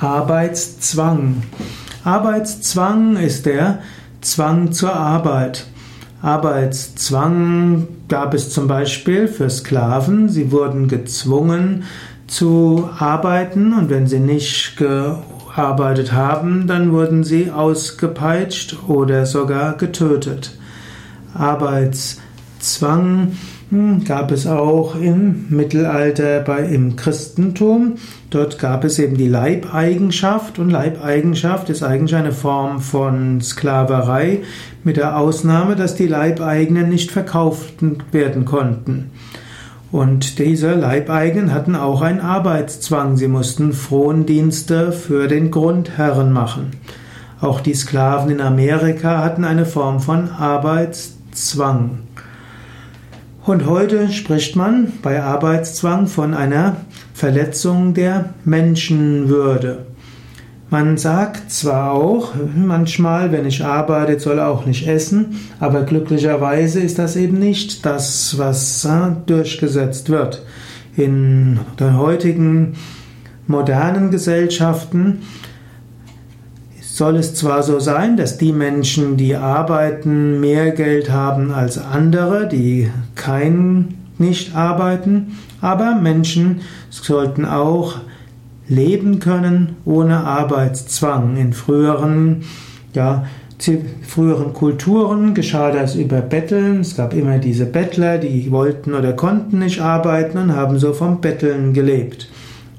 Arbeitszwang. Arbeitszwang ist der Zwang zur Arbeit. Arbeitszwang gab es zum Beispiel für Sklaven. Sie wurden gezwungen zu arbeiten und wenn sie nicht gearbeitet haben, dann wurden sie ausgepeitscht oder sogar getötet. Arbeitszwang gab es auch im Mittelalter bei, im Christentum. Dort gab es eben die Leibeigenschaft und Leibeigenschaft ist eigentlich eine Form von Sklaverei mit der Ausnahme, dass die Leibeigenen nicht verkauft werden konnten. Und diese Leibeigenen hatten auch einen Arbeitszwang. Sie mussten Frondienste für den Grundherren machen. Auch die Sklaven in Amerika hatten eine Form von Arbeitszwang. Und heute spricht man bei Arbeitszwang von einer Verletzung der Menschenwürde. Man sagt zwar auch manchmal, wenn ich arbeite, soll auch nicht essen, aber glücklicherweise ist das eben nicht das, was äh, durchgesetzt wird. In den heutigen modernen Gesellschaften soll es zwar so sein, dass die Menschen, die arbeiten, mehr Geld haben als andere, die kein nicht arbeiten, aber Menschen sollten auch leben können ohne Arbeitszwang. In früheren, ja, früheren Kulturen geschah das über Betteln. Es gab immer diese Bettler, die wollten oder konnten nicht arbeiten und haben so vom Betteln gelebt.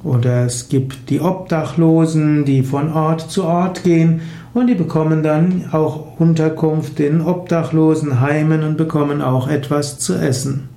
Oder es gibt die Obdachlosen, die von Ort zu Ort gehen und die bekommen dann auch Unterkunft in Obdachlosenheimen und bekommen auch etwas zu essen.